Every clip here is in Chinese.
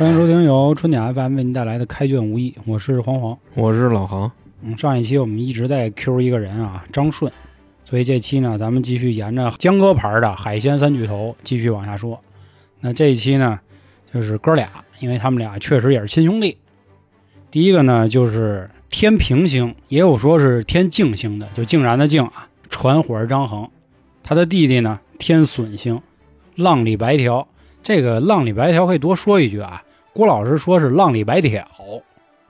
欢迎收听由春点 FM 为您带来的《开卷无益》，我是黄黄。我是老航。嗯，上一期我们一直在 Q 一个人啊，张顺，所以这期呢，咱们继续沿着江哥牌的海鲜三巨头继续往下说。那这一期呢，就是哥俩，因为他们俩确实也是亲兄弟。第一个呢，就是天平星，也有说是天镜星的，就竟然的静啊，传火张衡。他的弟弟呢，天损星，浪里白条。这个浪里白条可以多说一句啊，郭老师说是浪里白条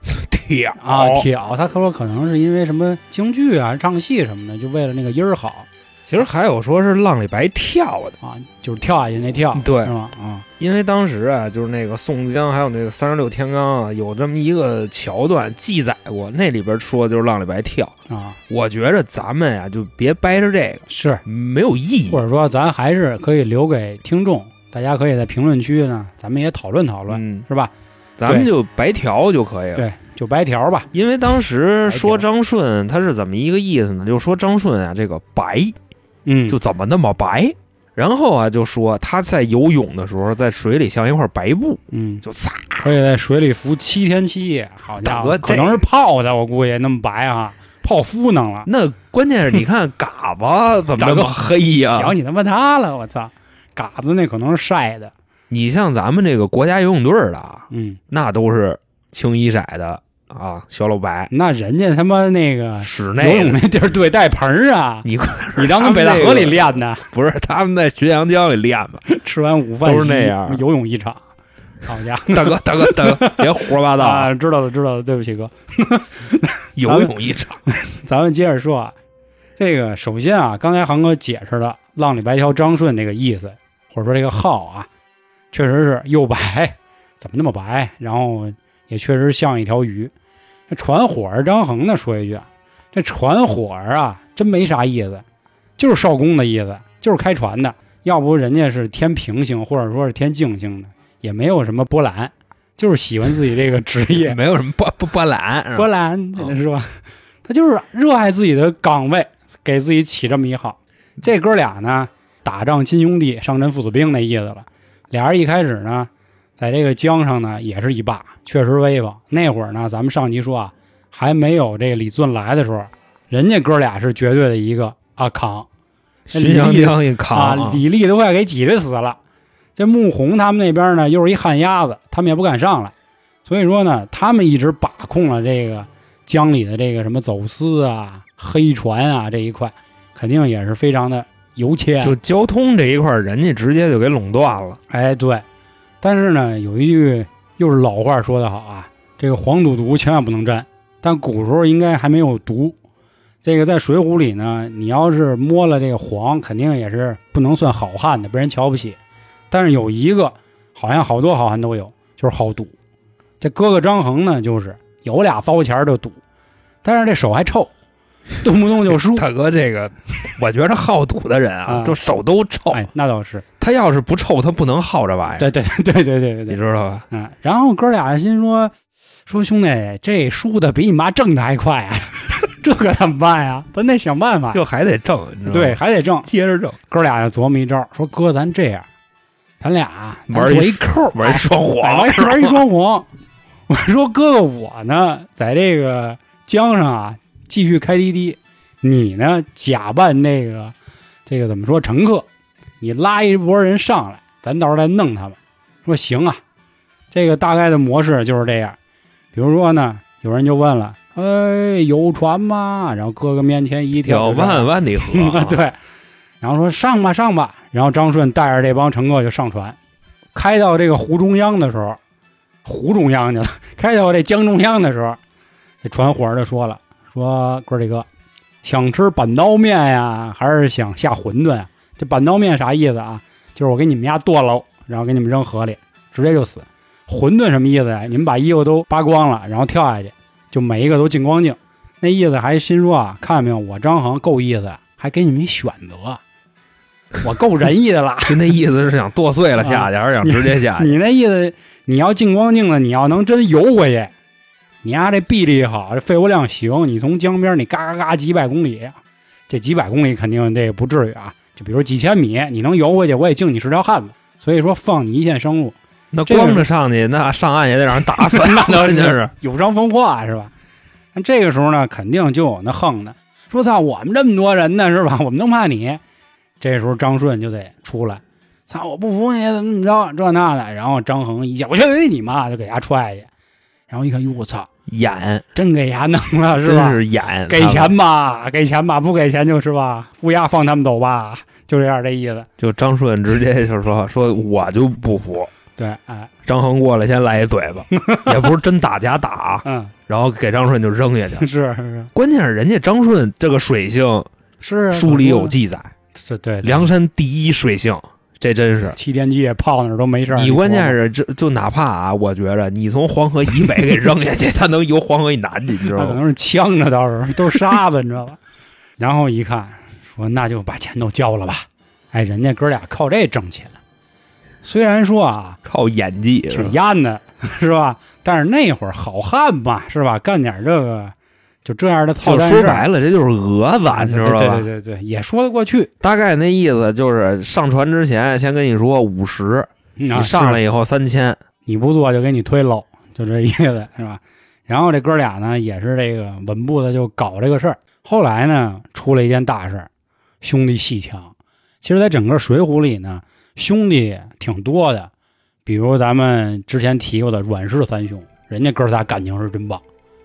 挑啊，挑。他说可能是因为什么京剧啊、唱戏什么的，就为了那个音儿好其实还有说是浪里白跳的，啊，就是跳下去那跳，对是吧？啊，因为当时啊，就是那个宋江还有那个三十六天罡啊，有这么一个桥段记载过，那里边说的就是浪里白跳。啊，我觉着咱们呀、就别掰着这个，是，没有意义或。者说咱还是可以留给听众，大家可以在评论区呢，咱们也讨论讨论，嗯，是吧？咱们就白条就可以了。对，就白条吧。因为当时说张顺他是怎么一个意思呢？就说张顺啊，这个白嗯，就怎么那么白。然后啊，就说他在游泳的时候，在水里像一块白布，嗯，就撒可以在水里浮七天七夜，好家伙，可能是泡的，我估计那么白啊，泡芙弄了。那关键是你看嘎巴怎么那么黑呀、想你他妈他了，我操！嘎子那可能是晒的，你像咱们这个国家游泳队的啊，嗯，那都是清一色的啊，小老白，那人家他妈那个游室内游泳那地儿对带盆儿啊，你你当跟北戴河里练的，不是他们在浔阳江里练吧？吃完午饭都是那样游泳一场，好家伙！大哥，大哥，大哥，别胡说八道啊！啊，知道了，知道了，对不起哥。游泳一场，咱们接着说啊，这个首先啊，刚才航哥解释了浪里白条张顺这个意思，或者说这个号啊，确实是又白，怎么那么白？然后也确实像一条鱼。这传火儿张衡呢，说一句啊，这船火儿啊，真没啥意思，就是少公的意思，就是开船的。要不人家是天平星，或者说是天静星的，也没有什么波澜，就是喜欢自己这个职业。没有什么波波波澜，波澜是吧？他就是热爱自己的岗位，给自己起这么一号。这哥俩呢，打仗亲兄弟，上阵父子兵那意思了。俩人一开始呢，在这个江上呢，也是一霸，确实威风。那会儿呢，咱们上集说啊，还没有这个李俊来的时候，人家哥俩是绝对的一个啊扛浔阳江一扛啊，李丽都快给挤兑死了。这穆弘他们那边呢，又是一旱鸭子，他们也不敢上来。所以说呢，他们一直把控了这个江里的这个什么走私啊、黑船啊这一块，肯定也是非常的油钱。就交通这一块，人家直接就给垄断了。哎，对。但是呢，有一句又是老话说得好啊，这个黄赌毒千万不能沾。但古时候应该还没有毒。这个在《水浒》里呢，你要是摸了这个黄，肯定也是不能算好汉的，被人瞧不起。但是有一个，好像好多好汉都有，就是好赌。这哥哥张衡呢，就是有俩糟钱就赌，但是这手还臭，动不动就输。大哥，这个我觉得好赌的人啊，啊就手都臭。哎，那倒是，他要是不臭，他不能好这玩意儿，对对 对对对你知道吧？嗯，然后哥俩心说说兄弟，这输的比你妈挣的还快啊，这可怎么办呀？咱得想办法。就还得挣，你知道？对，，还得挣。接着挣，哥俩就琢磨一招，说哥，咱这样，咱俩玩一扣，玩一双哎簧，玩一玩一双簧。我说哥哥，我呢在这个江上啊继续开滴滴，你呢假扮这个这个怎么说乘客，你拉一波人上来，咱到时候再弄他们。说行啊，这个大概的模式就是这样。比如说呢，有人就问了，哎，有船吗？然后哥哥面前一跳有就上来，万万里河啊，对，然后说上吧上吧，然后张顺带着这帮乘客就上船，开到这个湖中央的时候，湖中央去了，开到这江中央的时候，这船伙儿就说了，说哥儿几个想吃板刀面呀，还是想下馄饨呀？这板刀面啥意思啊？就是我给你们家剁喽，然后给你们扔河里，直接就死。馄饨什么意思呀？你们把衣服都扒光了，然后跳下去，就每一个都净光镜。那意思还心说啊，看见没有，我张衡够意思，还给你们一选择，我够仁义的了。就那意思是想剁碎了下去，还是想直接下去？你那意思，你要净光镜的，你要能真游回去，你丫这臂力好，这肺活量行，你从江边你嘎嘎嘎几百公里，这几百公里肯定这不至于啊，就比如几千米，你能游回去，我也敬你是条汉子。所以说放你一线生路。那光着上去，那上岸也得让人打死，那都真是。有伤风化是吧？那这个时候呢，肯定就有那横的，说操，我们这么多人呢是吧？我们能怕你？这时候张顺就得出来，操，我不服你怎么怎么着这那的。然后张衡一下，我去你妈，就给他踹去。然后一看，哟，我操，演真给牙弄了 是真吧？是演，给钱吧，给钱吧，不给钱就是吧，乌鸦放他们走吧，就这样这意思。就张顺直接就说说我就不服。对，哎，张衡过来先来一嘴巴，也不是真打假打，嗯，然后给张顺就扔下去。是是关键是人家张顺这个水性，是，书里有，记载，是对，梁山第一水性，这真是。七天记泡那儿都没事儿。你关键是是这就哪怕啊，我觉着你从黄河以北给扔下去，他能游黄河以南去，你知道吗？那可能是呛着，到时候都是沙子，你知道吧？然后一看，说那就把钱都交了吧。哎，人家哥俩靠这挣钱，虽然说啊靠演技，挺艳的，是吧？但是那会儿好汉嘛，是吧？干点这个就这样的操就蛋事儿，说白了，这就是讹子，啊你知道吧？对对对对对，也说得过去。大概那意思就是上船之前先跟你说五十，你你上来以后三千，你不做就给你推喽，就这意思是吧？然后这哥俩呢也是这个稳步的就搞这个事儿。后来呢出了一件大事儿，兄弟戏强。其实，在整个《水浒》里呢，兄弟挺多的，比如咱们之前提过的阮氏三兄，人家哥仨感情是真棒，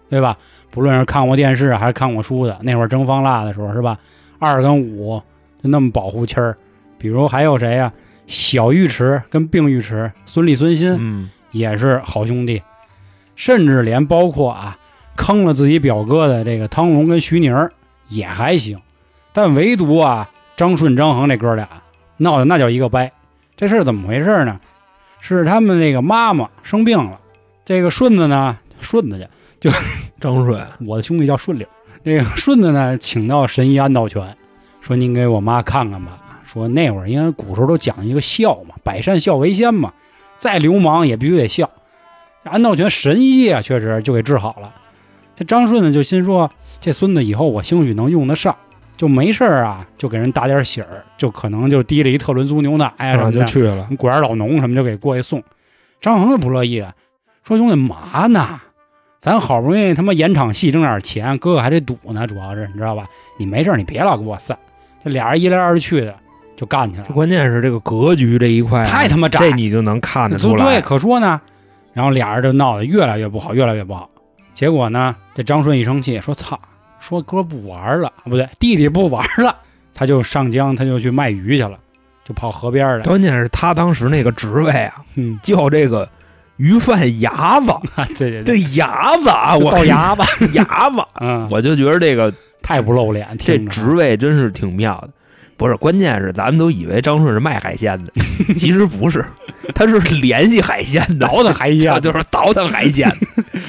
对吧？不论是看过电视还是看过书的，那会儿蒸方腊的时候是吧？二跟五就那么保护亲儿。比如还有谁呀、小尉迟跟病尉迟，孙立、孙新，嗯，也是好兄弟，甚至连包括啊坑了自己表哥的这个汤龙跟徐宁儿也还行，但唯独啊张顺、张衡这哥俩闹的那叫一个掰。这事儿怎么回事呢？是他们那个妈妈生病了，这个顺子呢顺子去，张顺我的兄弟叫顺溜，这个顺子呢请到神医安道全，说您给我妈看看吧。说那会儿因为古时候都讲一个孝嘛，百善孝为先嘛，再流氓也必须得孝。安道全神医啊，确实就给治好了。这张顺呢就心说，这孙子以后我兴许能用得上，就没事儿啊，就给人打点喜儿，就可能就提了一特仑苏牛奶呀、什啊么的，就去了，果园老农什么就给过去送。张衡就不乐意了，说兄弟嘛呢？咱好不容易他妈演场戏挣点钱，哥哥还得赌呢，主要是你知道吧？你没事你别老给我散。这俩人一来二去的就干起来了，这关键是这个格局这一块啊，太他妈窄这你就能看得出对，可说呢。然后俩人就闹得越来越不好，越来越不好。结果呢，这张顺一生气说：“操，说哥不玩了，不对，弟弟不玩了。”他就上江，他就去卖鱼去了，就跑河边了。关键是他当时那个职位啊，嗯，叫这个鱼贩牙子，对 对对。牙子啊，我倒 牙子，牙子，嗯，我就觉得这个太不露脸，这职位真是挺妙的。不是，关键是咱们都以为张顺是卖海鲜的，其实不是，他是联系海鲜的，倒腾海鲜。他就是倒腾海鲜，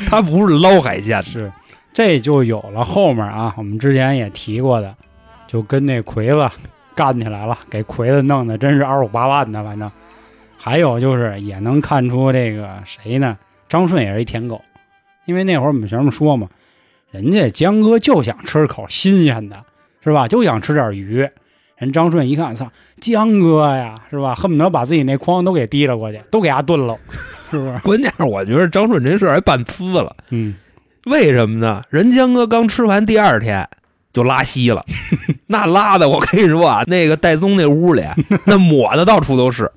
他不是捞海鲜的。是，这就有了后面啊，我们之前也提过的，就跟那魁子干起来了，给魁子弄的真是二五八万的，反正。还有就是也能看出这个谁呢？张顺也是一舔狗，因为那会儿我们前面说嘛，人家江哥就想吃口新鲜的，是吧？就想吃点鱼。人张顺一看，操，江哥呀，是吧？恨不得把自己那筐都给提了过去，都给他炖了，是不是？关键是我觉得张顺这事儿还办呲了，嗯，为什么呢？人江哥刚吃完第二天就拉稀了，那拉的我跟你说啊，那个戴宗那屋里那抹的到处都是。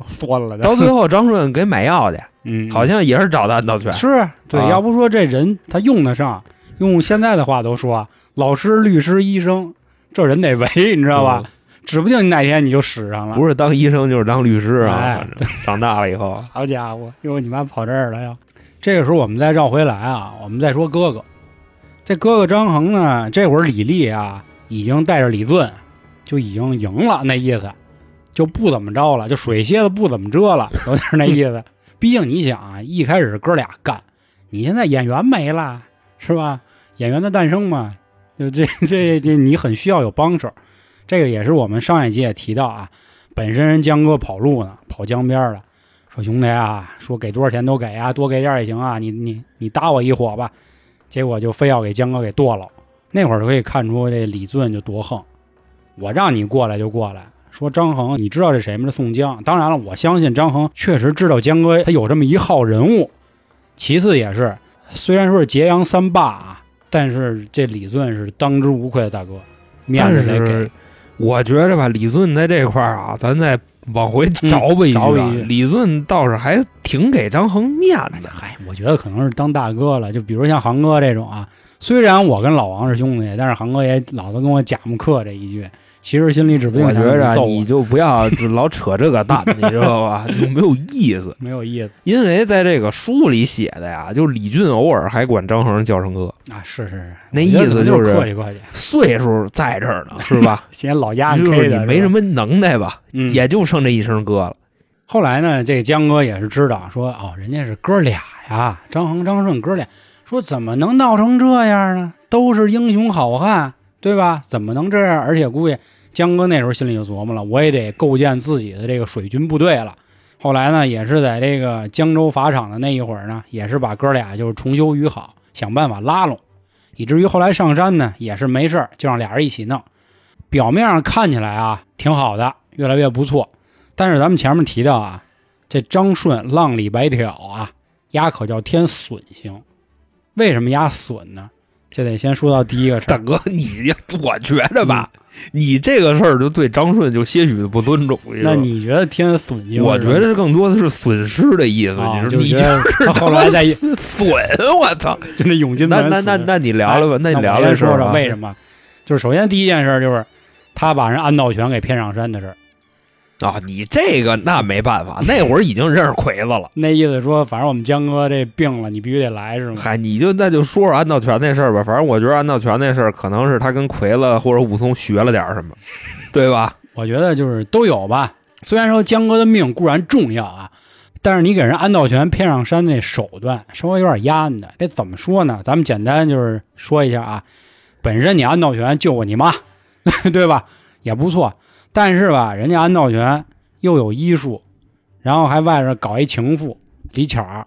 酸了。到最后张顺给买药去，嗯，好像也是找的安道全。是对，啊要不说这人他用得上，用现在的话都说，老师、律师、医生，这人得为，你知道吧？指不定你哪天你就使上了。不是当医生就是当律师啊，哎 长大了以后，好家伙，哟，你妈跑这儿了呀！这个时候我们再绕回来啊，我们再说哥哥。这哥哥张衡呢，这会儿李立啊，已经带着李俊就已经赢了，那意思就不怎么着了，就水蝎子不怎么遮了，有点那意思。毕竟你想啊，一开始哥俩干，你现在演员没了，是吧？演员的诞生嘛，就这这这你很需要有帮手。这个也是我们上一集也提到啊，本身人江哥跑路呢，跑江边了。说兄弟啊，说给多少钱都给啊，多给点也行啊，你你你搭我一伙吧。结果就非要给江哥给剁了。那会儿就可以看出这李俊就多横，我让你过来就过来，说张衡，你知道这谁吗？这宋江。当然了，我相信张衡确实知道江哥他有这么一号人物。其次也是，虽然说是揭阳三霸啊，但是这李俊是当之无愧的大哥，面子得给。我觉着吧，李俊在这块儿啊，咱再往回找补一句，啊嗯找李俊倒是还挺给张衡面子。嗨，我觉得可能是当大哥了。就比如像航哥这种啊，虽然我跟老王是兄弟，但是航哥也老是跟我假木克这一句，其实心里指不定我觉着你就不要老扯这个蛋，你知道吧？就 没有意思。没有意思因为在这个书里写的呀，就李俊偶尔还管张衡叫声哥，啊，是是是，那意思就就是客气客气，岁数在这儿呢，是吧？嫌老丫就是。你没什么能耐吧，嗯，也就剩这一声哥了。后来呢，这江哥也是知道说，哦，人家是哥俩呀，张恒、张顺哥俩，说怎么能闹成这样呢？都是英雄好汉，对吧？怎么能这样？而且估计江哥那时候心里就琢磨了，我也得构建自己的这个水军部队了。后来呢，也是在这个江州法场的那一会儿呢，也是把哥俩就是重修于好，想办法拉拢，以至于后来上山呢，也是没事儿就让俩人一起弄。表面上看起来啊挺好的，越来越不错。但是咱们前面提到啊，这张顺浪里白条啊，压可叫天损星。为什么压损呢？这得先说到第一个事儿。大哥，你我觉着吧，你这个事儿就对张顺就些许的不尊重。那你觉得天损？我觉得更多的是损失的意思，啊，你就是他后来在损，我操！就那永金那那那那你聊聊吧，那你聊聊说说为什么？就是首先第一件事就是他把人安道全给骗上山的事儿。啊？你这个那没办法，那会儿已经认识魁子了。那意思说，反正我们江哥这病了，你必须得来是吗？嗨，你就那就说说安道全那事儿吧。反正我觉得安道全那事儿，可能是他跟魁子或者武松学了点儿什么，对吧？我觉得就是都有吧。虽然说江哥的命固然重要啊，但是你给人安道全骗上山那手段稍微有点压的。这怎么说呢？咱们简单就是说一下啊。本身你安道全救过你妈，对吧？也不错。但是吧，人家安道全又有医术，然后还外边搞一情妇李巧儿，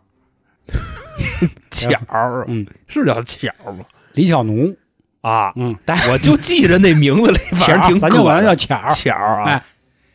巧儿，嗯，是叫巧儿吗？李巧奴，啊，嗯，但我就记着那名字里，反正挺咱就管他叫巧儿。巧儿啊哎。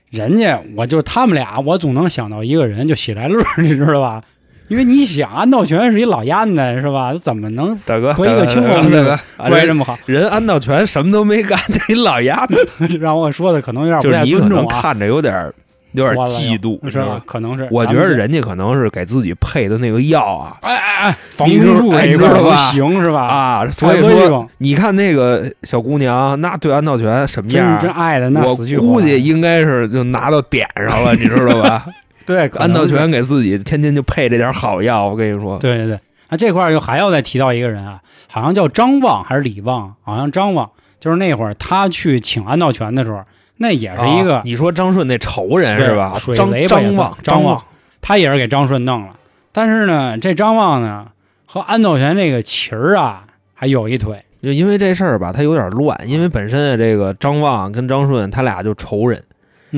人家我就他们俩，我总能想到一个人，就喜来乐，你知道吧？因为你想，安道全是一老烟子，是吧？他怎么能大哥，和一个青大红的大哥人关系这么好？人安道全什么都没干，这一老丫子，就 让我说的可能有点不太就是你可尊重啊，能看着有点有点嫉妒，是吧？可能是，我觉得人家可能是给自己配的那个药啊哎哎哎，防你知道哎住这块不你知道吧行是吧？啊，所以说你看那个小姑娘，那对安道全什么真样儿？真爱的那我估计应该是就拿到点上了，你知道吧？对安道全给自己天天就配这点好药，我跟你说，对对对，那这块儿又还要再提到一个人啊，好像叫张望还是李望，好像张望，就是那会儿他去请安道全的时候，那也是一个、啊你说张顺那仇人是吧？张水贼吧张望，张望望，他也是给张顺弄了。但是呢，这张望呢和安道全这个旗儿啊还有一腿，就因为这事儿吧，他有点乱，因为本身啊，这个张望跟张顺他俩就仇人，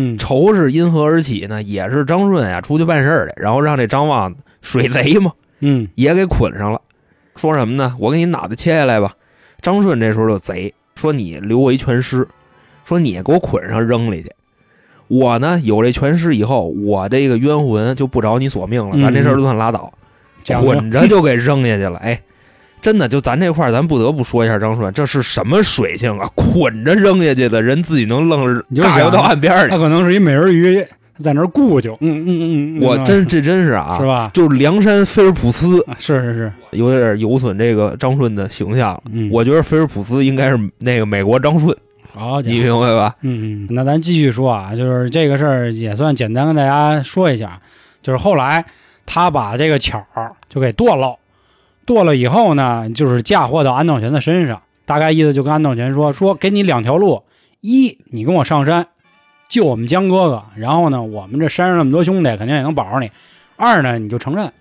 嗯，仇是因何而起呢？也是张顺啊出去办事儿去，然后让这张望水贼嘛嗯也给捆上了，说什么呢？我给你脑袋切下来吧。张顺这时候就贼，说你留我一全尸，说你给我捆上扔里去。我呢有这全尸以后，我这个冤魂就不找你索命了，嗯咱这事儿就算拉倒。捆着就给扔下去了。哎，真的，就咱这块儿，咱不得不说一下张顺，这是什么水性啊？捆着扔下去的人自己能愣着你就想嘎悠到岸边儿去，他可能是一美人鱼在那儿顾就，嗯嗯嗯嗯，我嗯真这真是啊，是吧？就是梁山菲尔普斯啊是是是，有点有损这个张顺的形象。嗯，我觉得菲尔普斯应该是那个美国张顺，好你明白吧？嗯，嗯，那咱继续说啊，就是这个事儿也算简单跟大家说一下，就是后来他把这个巧儿就给剁了，剁了以后呢，就是嫁祸到安道全的身上，大概意思就跟安道全说，说给你两条路，一你跟我上山救我们江哥哥，然后呢，我们这山上那么多兄弟肯定也能保着你；二呢，你就承认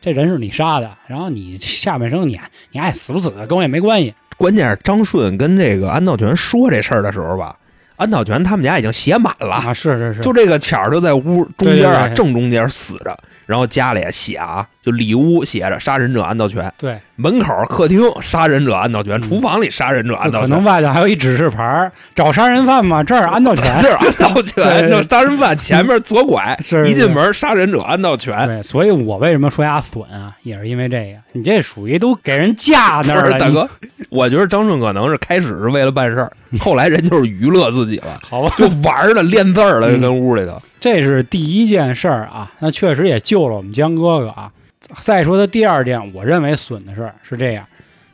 这人是你杀的，然后你下半生你你爱死不死的跟我也没关系，关键是张顺跟这个安道全说这事儿的时候吧，安道全他们家已经写满了，啊，是是是，就这个巧儿就在屋中间啊，对对对。正中间死着，然后家里也写啊，就里屋写着“杀人者安道全对，”，门口客厅“杀人者安道全”，嗯厨房里“杀人者安道全”。可能外头还有一指示牌儿，找杀人犯嘛，这儿安道全。这儿安道全，就杀人犯前面左拐，是一进门杀人者安道全。对，所以我为什么说他损啊，也是因为这个，你这属于都给人架那儿了，大哥，我觉得张顺可能是开始是为了办事儿，后来人就是娱乐自己了，好吧，就玩儿了，练字儿了，就跟屋里头。这是第一件事儿啊，那确实也救了我们江哥哥啊。再说他第二件，我认为损的事儿是这样，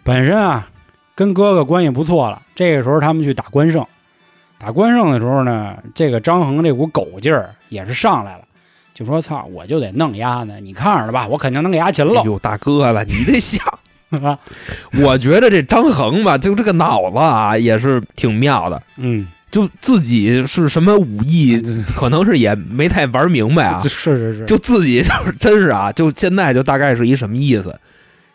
本身啊跟哥哥关系不错了，这个时候他们去打关胜，打关胜的时候呢，这个张衡这股狗劲儿也是上来了，就说操，我就得弄丫呢，你看着了吧，我肯定能给丫擒了。哎呦，大哥了，你得想，我觉得这张衡吧，就这个脑子啊，也是挺妙的。嗯，就自己是什么武艺，可能是也没太玩明白啊 是。是是，就自己就是真是啊，就现在就大概是一什么意思？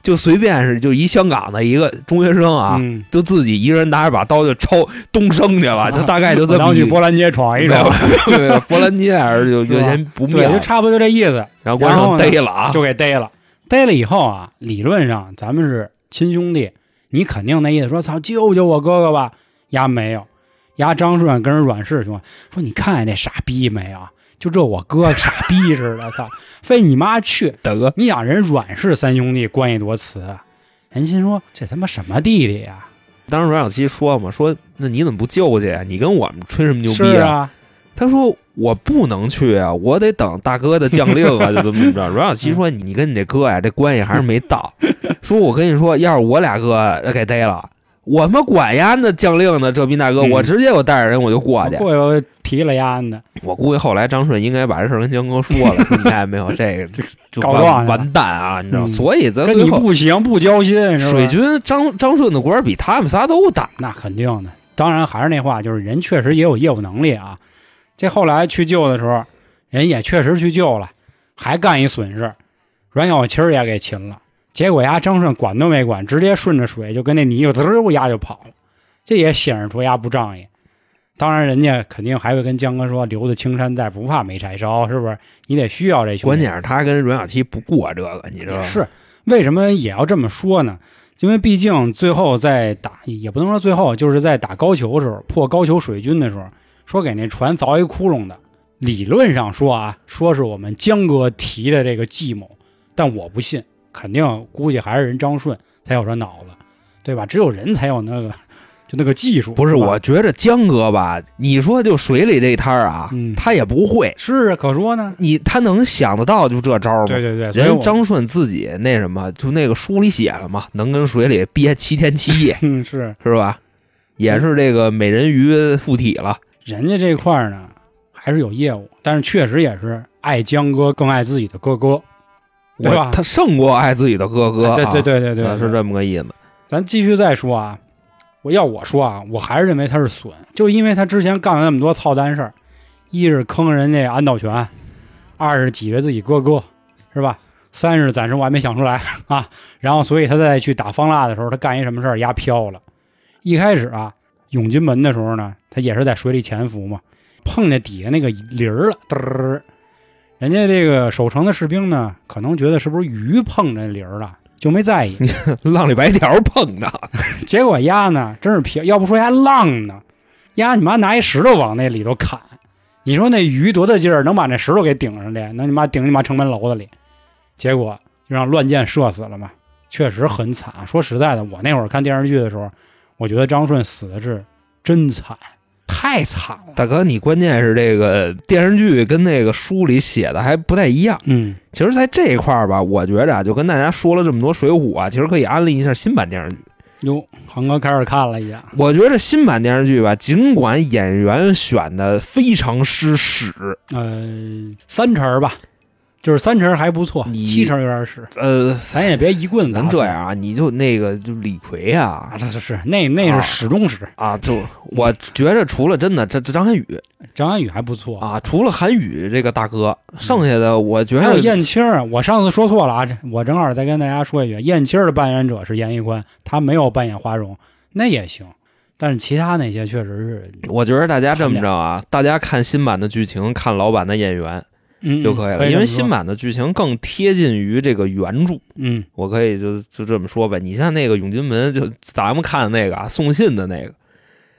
就随便是就一香港的一个中学生啊，嗯，就自己一个人拿着把刀就抄东升去了，就大概就这么去波兰街闯一闯，对对 波兰街还是就有点不对，妙就，差不多就这意思。然后然后逮了啊，就给逮了。逮了以后啊，理论上咱们是亲兄弟，你肯定那意思说操救救我哥哥吧。丫没有，丫张顺跟人阮氏说说你看见那傻逼没有？就这我哥傻逼似的，操，非你妈去！大哥，你想人阮氏三兄弟关系多瓷啊？人心说这他妈什么弟弟呀、当时阮小七说嘛，说那你怎么不救去啊？你跟我们吹什么牛逼是啊，他说我不能去啊，我得等大哥的将令啊，就这么怎么着。阮小七说你跟你这哥呀，这关系还是没到。说我跟你说，要是我俩哥给逮了，我他妈管丫那将令呢，这逼大哥，嗯我直接我带着人我就过去。过去我提了丫的，我估计后来张顺应该把这事儿跟江哥说了，说你看没有，这个就告状去了完完蛋啊，你知道？嗯所以咱跟你不行，不交心，水军张张顺的官比他们仨都大。那肯定的。当然还是那话，就是人确实也有业务能力啊。这后来去救的时候，人也确实去救了，还干一损事，阮小七儿也给擒了。结果丫张顺管都没管，直接顺着水就跟那泥就滋儿丫就跑了。这也显示出丫不仗义。当然，人家肯定还会跟江哥说：“留得青山在，不怕没柴烧，是不是？你得需要这兄弟。”关键是他跟阮小七不过这个，你知道吗？是为什么也要这么说呢？因为毕竟最后在打，也不能说最后，就是在打高俅的时候，破高俅水军的时候，说给那船凿一窟窿的。理论上说啊，说是我们江哥提的这个计谋，但我不信，肯定估计还是人张顺才有这脑子，对吧？只有人才有那个，就那个技术。不是？吧我觉着江哥吧，你说就水里这摊儿啊，嗯他也不会，是啊，可说呢。你他能想得到就这招吗？对对对，人张顺自己那什么，就那个书里写了嘛，能跟水里憋七天七夜，嗯是是吧？也是这个美人鱼附体了。人家这块儿呢，还是有业务，但是确实也是爱江哥更爱自己的哥哥，对吧他胜过爱自己的哥哥啊，对对对对对，啊是这么个意思。咱继续再说啊，我要我说啊，我还是认为他是损，就因为他之前干了那么多操蛋事儿，一是坑人家安道全，二是挤兑自己哥哥，是吧？三是暂时我还没想出来 啊，然后所以他再去打方腊的时候，他干一什么事儿压飘了。一开始啊，涌金门的时候呢，他也是在水里潜伏嘛，碰见底下那个铃儿了，嘚儿，人家这个守城的士兵呢，可能觉得是不是鱼碰着铃儿了，就没在意。浪里白条碰的，结果丫呢，真是撇，要不说丫浪呢，丫你妈拿一石头往那里头砍，你说那鱼多大劲儿，能把那石头给顶上去，能你妈顶你妈城门楼子里，结果就让乱箭射死了嘛，确实很惨。说实在的，我那会儿看电视剧的时候，我觉得张顺死的是真惨，太惨了。大哥，你关键是这个电视剧跟那个书里写的还不太一样。嗯，其实，在这一块儿吧，我觉着啊，就跟大家说了这么多《水浒》啊，其实可以安利一下新版电视剧。哟，航哥开始看了一下，我觉着新版电视剧吧，尽管演员选的非常失史，呃，三成儿吧，就是三成还不错，七成有点屎，呃，咱也别一棍子咱这样啊，你就那个就李逵啊。啊，是是，那那是啊。始终史。啊，就我觉着除了真的这这张涵予。张涵予还不错，啊，除了韩宇这个大哥，剩下的我觉还有得燕青儿。我上次说错了啊，这我正好再跟大家说一句，燕青儿的扮演者是严屹宽，他没有扮演花荣，那也行。但是其他那些确实是，我觉得大家这么着啊，大家看新版的剧情，看老版的演员，嗯就可以了，因为新版版的剧情更贴近于这个原著。嗯我可以就就这么说呗，你像那个永金门，就咱们看的那个啊，送信的那个，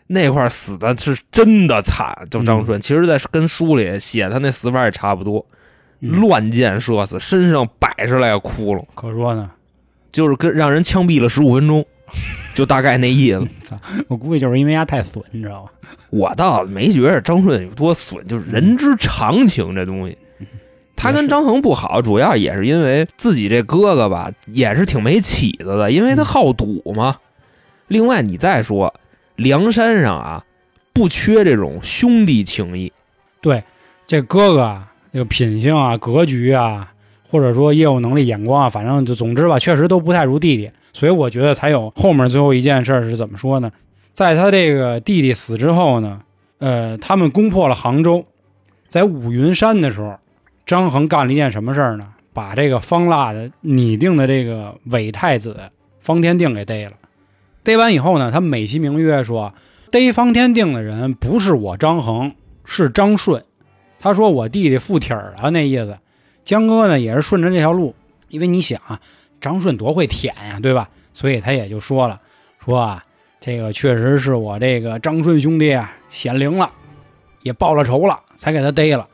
那块儿死的是真的惨，就张顺。其实，在跟书里写他那死法也差不多，嗯乱箭射死，身上百十来个窟窿，可说呢，就是跟让人枪毙了十五分钟，就大概那意思。我估计就是因为他太损，你知道吗？我倒没觉得张顺有多损，就是人之常情这东西。他跟张衡不好，主要也是因为自己这哥哥吧，也是挺没起子的，因为他好赌嘛。另外，你再说梁山上啊，不缺这种兄弟情谊。对，这哥哥啊，这个品性啊、格局啊，或者说业务能力、眼光啊，反正就总之吧，确实都不太如弟弟。所以我觉得才有后面最后一件事是怎么说呢？在他这个弟弟死之后呢，呃，他们攻破了杭州，在五云山的时候，张衡干了一件什么事儿呢？把这个方腊的拟定的这个伪太子方天定给逮了。逮完以后呢，他美其名曰说，逮方天定的人不是我张衡，是张顺。他说我弟弟附体了，那意思。江哥呢也是顺着这条路，因为你想啊，张顺多会舔呀，对吧？所以他也就说了，说啊，这个确实是我这个张顺兄弟啊显灵了，也报了仇了，才给他逮了。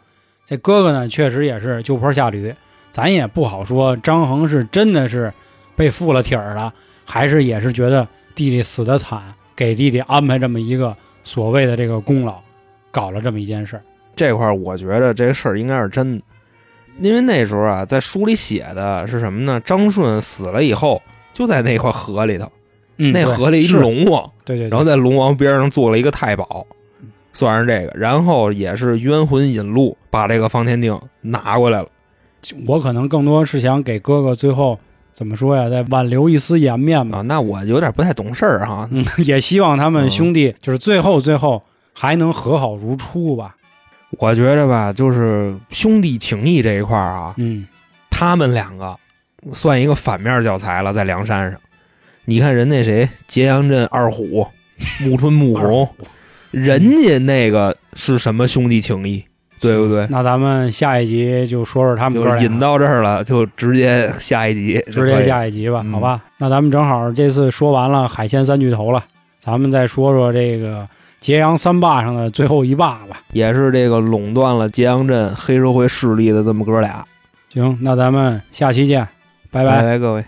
这哥哥呢，确实也是就坡下驴，咱也不好说张衡是真的是被附了体儿了，还是也是觉得弟弟死的惨，给弟弟安排这么一个所谓的这个功劳，搞了这么一件事儿。这块儿我觉得这个事儿应该是真的，因为那时候啊，在书里写的是什么呢？张顺死了以后，就在那块河里头，嗯，那河里一是龙王，对对对，然后在龙王边上做了一个太保，算是这个，然后也是冤魂引路，把这个方天定拿过来了。我可能更多是想给哥哥最后怎么说呀，再挽留一丝颜面吧。啊，那我有点不太懂事儿哈。嗯，也希望他们嗯兄弟就是最后最后还能和好如初吧。我觉着吧，就是兄弟情谊这一块儿啊，嗯，他们两个算一个反面教材了，在梁山上。你看人那谁，揭阳镇二虎，木春木红，人家那个是什么兄弟情谊，对不对？那咱们下一集就说说他们哥俩，就是引到这儿了，就直接下一集，直接下一集吧，嗯好吧？那咱们正好这次说完了海鲜三巨头了，咱们再说说这个揭阳三霸上的最后一霸吧。也是这个垄断了揭阳镇黑社会势力的这么哥俩。行，那咱们下期见，拜拜拜拜，各位。